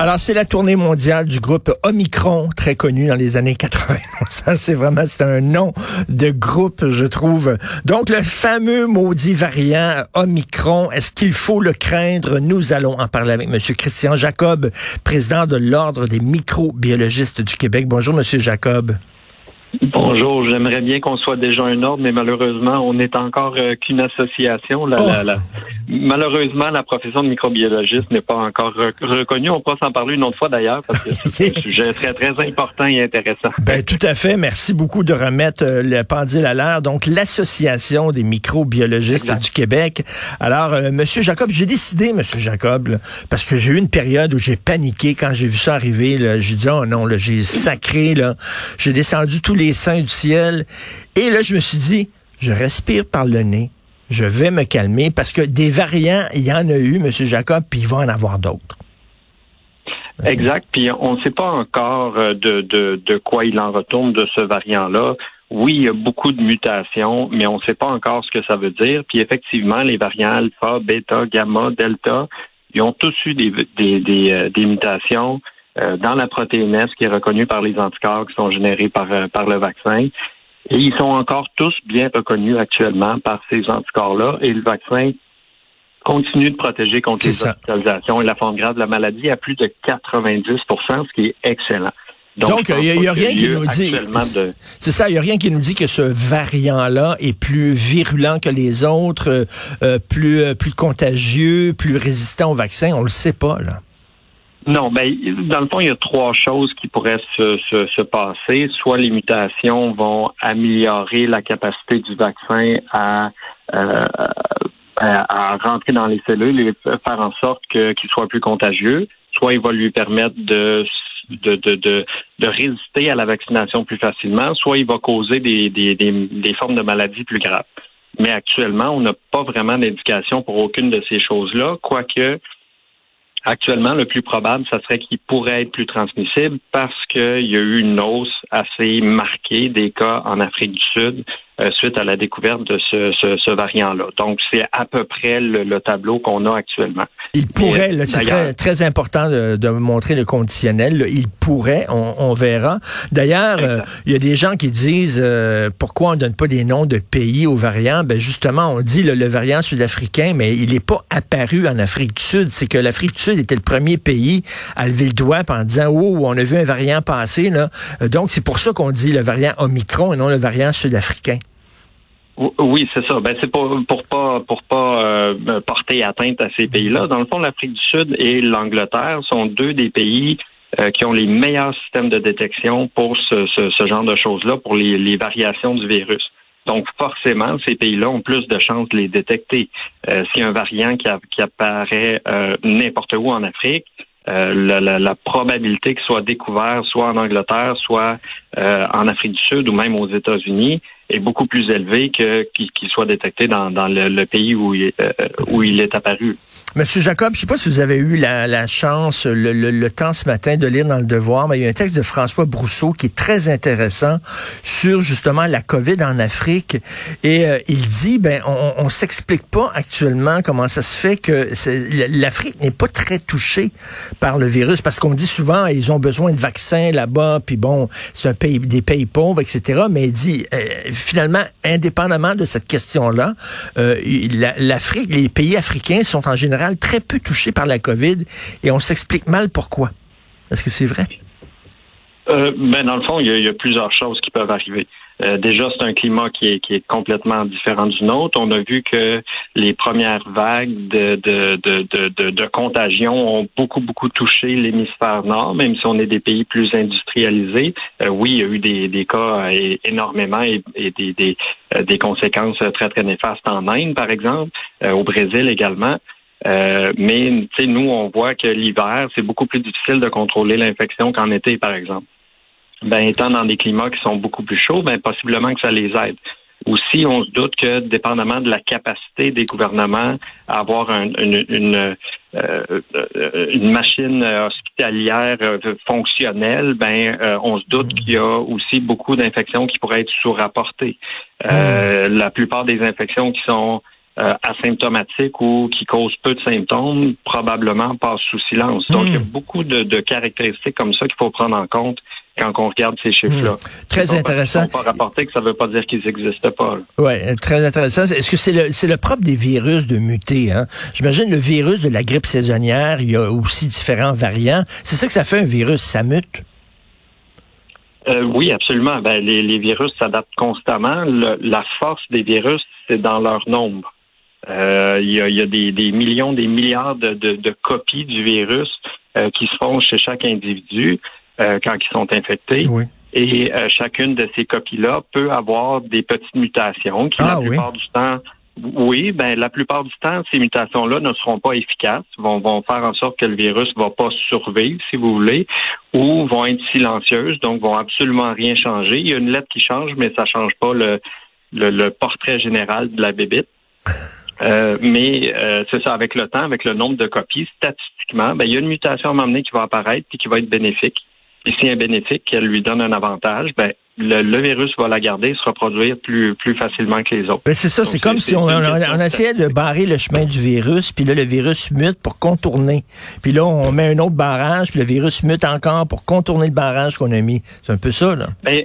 Alors, c'est la tournée mondiale du groupe Omicron, très connu dans les années 80. Ça, c'est vraiment, c'est un nom de groupe, je trouve. Donc, le fameux maudit variant Omicron, est-ce qu'il faut le craindre? Nous allons en parler avec M. Christian Jacob, président de l'Ordre des microbiologistes du Québec. Bonjour, M. Jacob. Bonjour, j'aimerais bien qu'on soit déjà un ordre, mais malheureusement, on n'est encore euh, qu'une association. La, la, la, malheureusement, la profession de microbiologiste n'est pas encore reconnue. On pourra s'en parler une autre fois d'ailleurs, parce que c'est un sujet très, très important et intéressant. Ben, tout à fait. Merci beaucoup de remettre euh, le pendule à l'air. Donc, l'Association des microbiologistes du Québec. Alors, euh, Monsieur Jacob, j'ai décidé, Monsieur Jacob, là, parce que j'ai eu une période où j'ai paniqué quand j'ai vu ça arriver. J'ai dit, oh non, j'ai sacré, là. J'ai descendu tous les saints du ciel. Et là, je me suis dit, je respire par le nez. Je vais me calmer parce que des variants, il y en a eu, M. Jacob, puis il va en avoir d'autres. Exact. Puis on ne sait pas encore euh, de, de, quoi il en retourne de ce variant-là. Oui, il y a beaucoup de mutations, mais on ne sait pas encore ce que ça veut dire. Puis effectivement, les variants alpha, bêta, gamma, delta, ils ont tous eu des, des, euh, des mutations. Euh, dans la protéine S qui est reconnue par les anticorps qui sont générés par, euh, par le vaccin. Et ils sont encore tous bien reconnus actuellement par ces anticorps-là. Et le vaccin continue de protéger contre les hospitalisations et la forme grave de la maladie à plus de 90% ce qui est excellent. Donc, il n'y a, rien qui nous dit. C'est ça, il n'y a rien qui nous dit que ce variant-là est plus virulent que les autres, euh, plus, plus contagieux, plus résistant au vaccin. On le sait pas, là. Non, ben dans le fond, il y a trois choses qui pourraient se, se, passer. Soit les mutations vont améliorer la capacité du vaccin à, euh, à, rentrer dans les cellules et faire en sorte qu'il soit plus contagieux. Soit il va lui permettre de de, de, de, de, résister à la vaccination plus facilement, soit il va causer des, des, des, des formes de maladies plus graves. Mais actuellement, on n'a pas vraiment d'indication pour aucune de ces choses-là, quoique Actuellement, le plus probable, ça serait qu'il pourrait être plus transmissible parce qu'il y a eu une hausse assez marquée des cas en Afrique du Sud euh, suite à la découverte de ce, ce, ce variant-là. Donc, c'est à peu près le, le tableau qu'on a actuellement. Il pourrait, c'est très, très, important de, de, montrer le conditionnel. il pourrait, on, on verra. D'ailleurs, euh, il y a des gens qui disent euh, pourquoi on donne pas des noms de pays aux variants. Ben justement, on dit le variant sud-africain, mais il n'est pas apparu en Afrique du Sud. C'est que l'Afrique du Sud était le premier pays à lever le doigt en disant oh, on a vu un variant passer là. Donc c'est pour ça qu'on dit le variant Omicron et non le variant sud-africain. Oui, c'est ça. Ben, c'est pour, pour pas pour pas euh, porter atteinte à ces pays-là. Dans le fond, l'Afrique du Sud et l'Angleterre sont deux des pays euh, qui ont les meilleurs systèmes de détection pour ce, genre de choses-là, pour les, variations du virus. Donc, forcément, ces pays-là ont plus de chances de les détecter. Euh, a un variant qui, apparaît n'importe où en Afrique, la, la, la, probabilité qu'il soit découvert soit en Angleterre, soit en Afrique du Sud ou même aux États-Unis est beaucoup plus élevé que qu'il soit détecté dans, dans le, pays où il, euh, où il est apparu. Monsieur Jacob, je sais pas si vous avez eu la, la chance, le, le, temps ce matin de lire dans le Devoir, mais il y a un texte de François Brousseau qui est très intéressant sur justement la COVID en Afrique. Et euh, il dit, ben, on, on s'explique pas actuellement comment ça se fait que l'Afrique n'est pas très touchée par le virus, parce qu'on dit souvent, ils ont besoin de vaccins là-bas, puis bon, c'est un pays, des pays pauvres, etc. Mais il dit, euh, finalement, indépendamment de cette question-là, euh, l'Afrique, les pays africains sont en général très peu touchés par la COVID et on s'explique mal pourquoi. Est-ce que c'est vrai? Euh, ben dans le fond, il y, a, plusieurs choses qui peuvent arriver. Euh, déjà, c'est un climat qui est, complètement différent du nôtre. On a vu que les premières vagues de, contagion ont beaucoup, beaucoup touché l'hémisphère nord, même si on est des pays plus industrialisés. Euh, oui, il y a eu des, cas énormément et, des conséquences très, très néfastes en Inde, par exemple, au Brésil également. Euh, mais nous, on voit que l'hiver, c'est beaucoup plus difficile de contrôler l'infection qu'en été, par exemple ben, étant dans des climats qui sont beaucoup plus chauds, ben, possiblement que ça les aide. Aussi, on se doute que, dépendamment de la capacité des gouvernements à avoir une, une, une machine hospitalière fonctionnelle, ben on se doute qu'il y a aussi beaucoup d'infections qui pourraient être sous-rapportées. Mm. La plupart des infections qui sont asymptomatiques ou qui causent peu de symptômes probablement passent sous silence. Donc, il y a mm. beaucoup de, de caractéristiques comme ça qu'il faut prendre en compte quand on regarde ces chiffres-là. Hmm. Très intéressant. Pas rapporter que ça ne veut pas dire qu'ils n'existent pas. Oui, très intéressant. Est-ce que c'est le, c'est le propre des virus de muter? Hein? J'imagine le virus de la grippe saisonnière, il y a aussi différents variants. C'est ça que ça fait un virus, ça mute? Euh, oui, absolument. Ben, les, les virus s'adaptent constamment. la force des virus, c'est dans leur nombre. Euh, il y, a, y a des, des, millions, des milliards de, de, de copies du virus euh, qui se font chez chaque individu. Euh, quand ils sont infectés. Et euh, chacune de ces copies-là peut avoir des petites mutations qui, la ah plupart du temps, oui, ben la plupart du temps, ces mutations-là ne seront pas efficaces, vont, vont faire en sorte que le virus va pas survivre, si vous voulez, ou vont être silencieuses, donc vont absolument rien changer. Il y a une lettre qui change, mais ça change pas le, le, portrait général de la bébite. Euh, mais c'est ça, avec le temps, avec le nombre de copies, statistiquement, ben, il y a une mutation à un moment donné qui va apparaître et qui va être bénéfique. Et si un bénéfique qu'elle lui donne un avantage, ben, le, virus va la garder et se reproduire plus, plus facilement que les autres. Ben c'est ça, c'est comme si on, on, essayait de barrer le chemin du virus, puis là, le virus mute pour contourner. Puis là, on met un autre barrage, puis le virus mute encore pour contourner le barrage qu'on a mis. C'est un peu ça, là. Ben,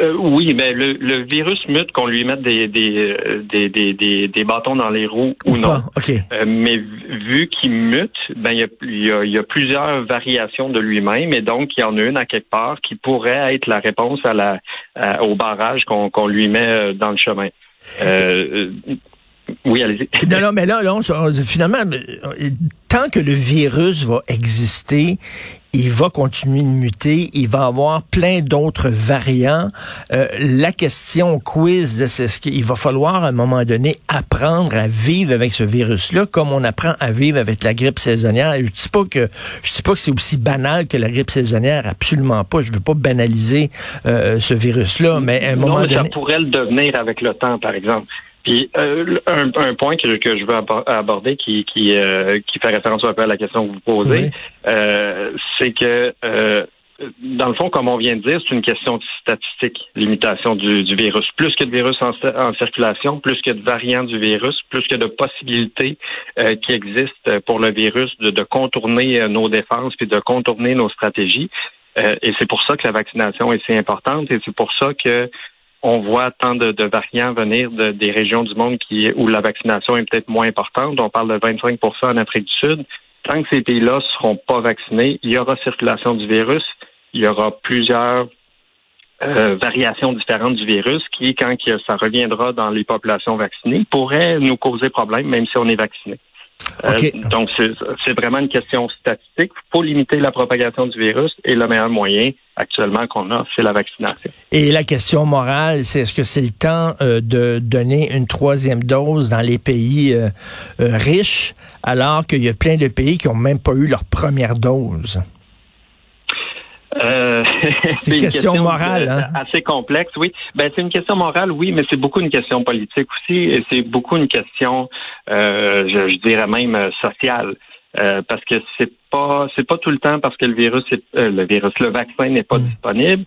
euh, oui, mais le, le, virus mute qu'on lui mette des, des, euh, des, des, des, bâtons dans les roues ou, non. Euh, mais vu qu'il mute, ben il y a, y, a, y a, plusieurs variations de lui-même et donc il y en a une à quelque part qui pourrait être la réponse à la au barrage qu'on qu'on lui met dans le chemin. oui, allez-y. Non, non, mais là, là finalement, tant que le virus va exister, il va continuer de muter, il va avoir plein d'autres variants. Euh, la question quiz, c'est ce qu'il va falloir à un moment donné apprendre à vivre avec ce virus-là, comme on apprend à vivre avec la grippe saisonnière. je dis pas que je dis pas que c'est aussi banal que la grippe saisonnière, absolument pas. Je veux pas banaliser euh, ce virus-là, mais à un moment donné, ça pourrait le devenir avec le temps, par exemple. Puis euh, un, un, point que, que, je veux aborder qui qui, euh, qui fait référence un peu à la question que vous posez, euh, c'est que euh, dans le fond, comme on vient de dire, c'est une question de statistique, limitation du, du virus. Plus que de virus en, en, circulation, plus que de variants du virus, plus que de possibilités euh, qui existent pour le virus de, de contourner nos défenses puis de contourner nos stratégies. et c'est pour ça que la vaccination est si importante et c'est pour ça que on voit tant de, variants venir de, des régions du monde qui, où la vaccination est peut-être moins importante. On parle de 25% en Afrique du Sud. Tant que ces pays-là ne seront pas vaccinés, il y aura circulation du virus. Il y aura plusieurs euh, variations différentes du virus qui, quand ça reviendra dans les populations vaccinées, pourraient nous causer problème, même si on est vacciné. Euh, donc, c'est vraiment une question statistique. Il faut limiter la propagation du virus et le meilleur moyen actuellement qu'on a, c'est la vaccination. Et la question morale, c'est est-ce que c'est le temps euh, de donner une troisième dose dans les pays euh, riches alors qu'il y a plein de pays qui n'ont même pas eu leur première dose? Euh, c'est une question, morale, hein? assez complexe, oui. Ben c'est une question morale, oui, mais c'est beaucoup une question politique aussi, et c'est beaucoup une question, euh, je, dirais même euh, sociale, parce que c'est pas c'est pas tout le temps parce que le virus est, le virus, le vaccin n'est pas mm. disponible,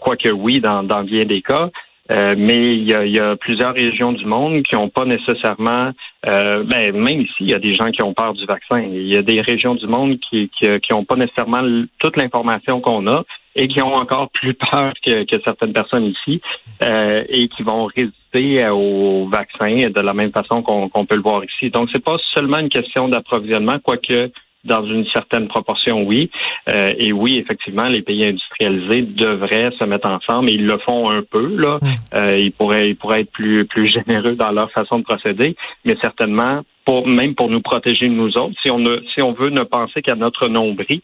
quoique oui dans dans bien des cas. Euh, mais il y, a, plusieurs régions du monde qui n'ont pas nécessairement, euh, ben, même ici, il y a des gens qui ont peur du vaccin. Il y a des régions du monde qui n'ont qui, pas nécessairement toute l'information qu'on a et qui ont encore plus peur que, certaines personnes ici euh, et qui vont résister au vaccin de la même façon qu'on peut le voir ici. Donc, c'est pas seulement une question d'approvisionnement, quoique dans une certaine proportion, oui. Euh, et oui, effectivement, les pays industrialisés devraient se mettre ensemble et ils le font un peu. Là, euh, ils pourraient, ils pourraient être plus plus généreux dans leur façon de procéder, mais certainement pour même pour nous protéger de nous autres, si on ne, si on veut ne penser qu'à notre nombril,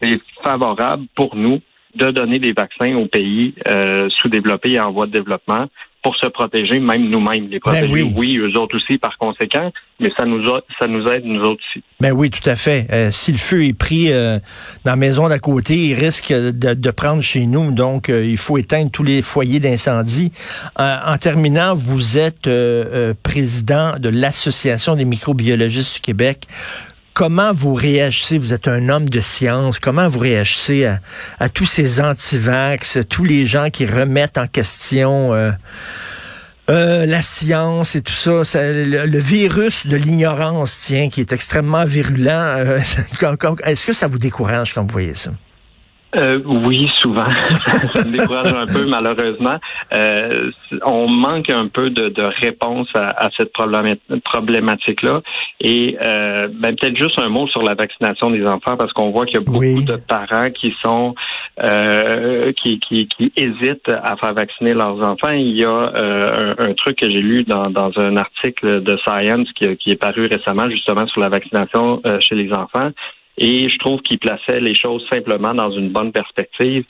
c'est favorable pour nous de donner des vaccins aux pays euh, sous-développés et en voie de développement pour se protéger, même nous-mêmes, les protéger. Ben oui. eux autres aussi, par conséquent, mais ça nous a, ça nous aide nous autres aussi. Ben oui, tout à fait. Euh, si le feu est pris euh, dans la maison d'à côté, il risque de, de, prendre chez nous. Donc, euh, il faut éteindre tous les foyers d'incendie. en terminant, vous êtes président de l'Association des microbiologistes du Québec. Comment vous réagissez? Vous êtes un homme de science. Comment vous réagissez à, tous ces antivax, tous les gens qui remettent en question euh, euh, la science et tout ça, le, virus de l'ignorance, tiens, qui est extrêmement virulent. Est-ce que ça vous décourage quand vous voyez ça? Euh, oui, souvent. ça me décourage un peu, malheureusement. Euh, on manque un peu de, de réponse à, à cette problématique-là. Et euh, ben, peut-être juste un mot sur la vaccination des enfants, parce qu'on voit qu'il y a beaucoup de parents qui sont euh, qui, qui, qui, hésitent à faire vacciner leurs enfants. Il y a euh, un, un, truc que j'ai lu dans, dans un article de Science qui, qui, est paru récemment, justement sur la vaccination chez les enfants et je trouve qu'il plaçait les choses simplement dans une bonne perspective.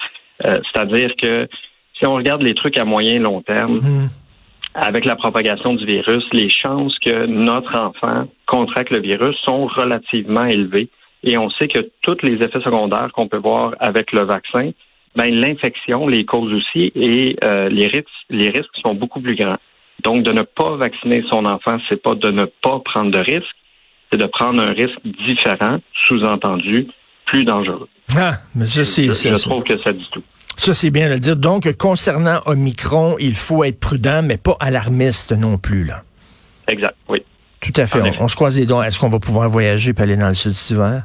Euh, c'est-à-dire que si on regarde les trucs à moyen et long terme, mm. avec la propagation du virus, les chances que notre enfant contracte le virus sont relativement élevées. Et on sait que tous les effets secondaires qu'on peut voir avec le vaccin, ben, l'infection les cause aussi et euh, les risques, les risques sont beaucoup plus grands. Donc, de ne pas vacciner son enfant, c'est pas de ne pas prendre de risques, c'est de prendre un risque différent, sous-entendu, plus dangereux. Ah, mais ça, c'est je, je trouve que ça dit tout. Ça, c'est bien de le dire. Donc, concernant Omicron, il faut être prudent, mais pas alarmiste non plus, là. Exact, oui. Tout à fait. On, se croise les doigts. Est-ce qu'on va pouvoir voyager et aller dans le sud cet hiver?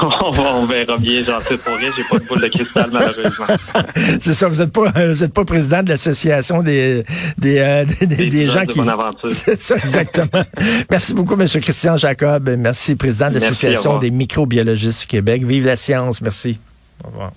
on verra bien, j'en sais pas rien, j'ai pas de boule de cristal malheureusement. c'est ça, vous n'êtes pas vous êtes pas président de l'association des des, euh, des, des, gens qui C'est ça exactement. Merci beaucoup monsieur Christian Jacob, merci président de l'association des microbiologistes du Québec. Vive la science, merci. Au revoir.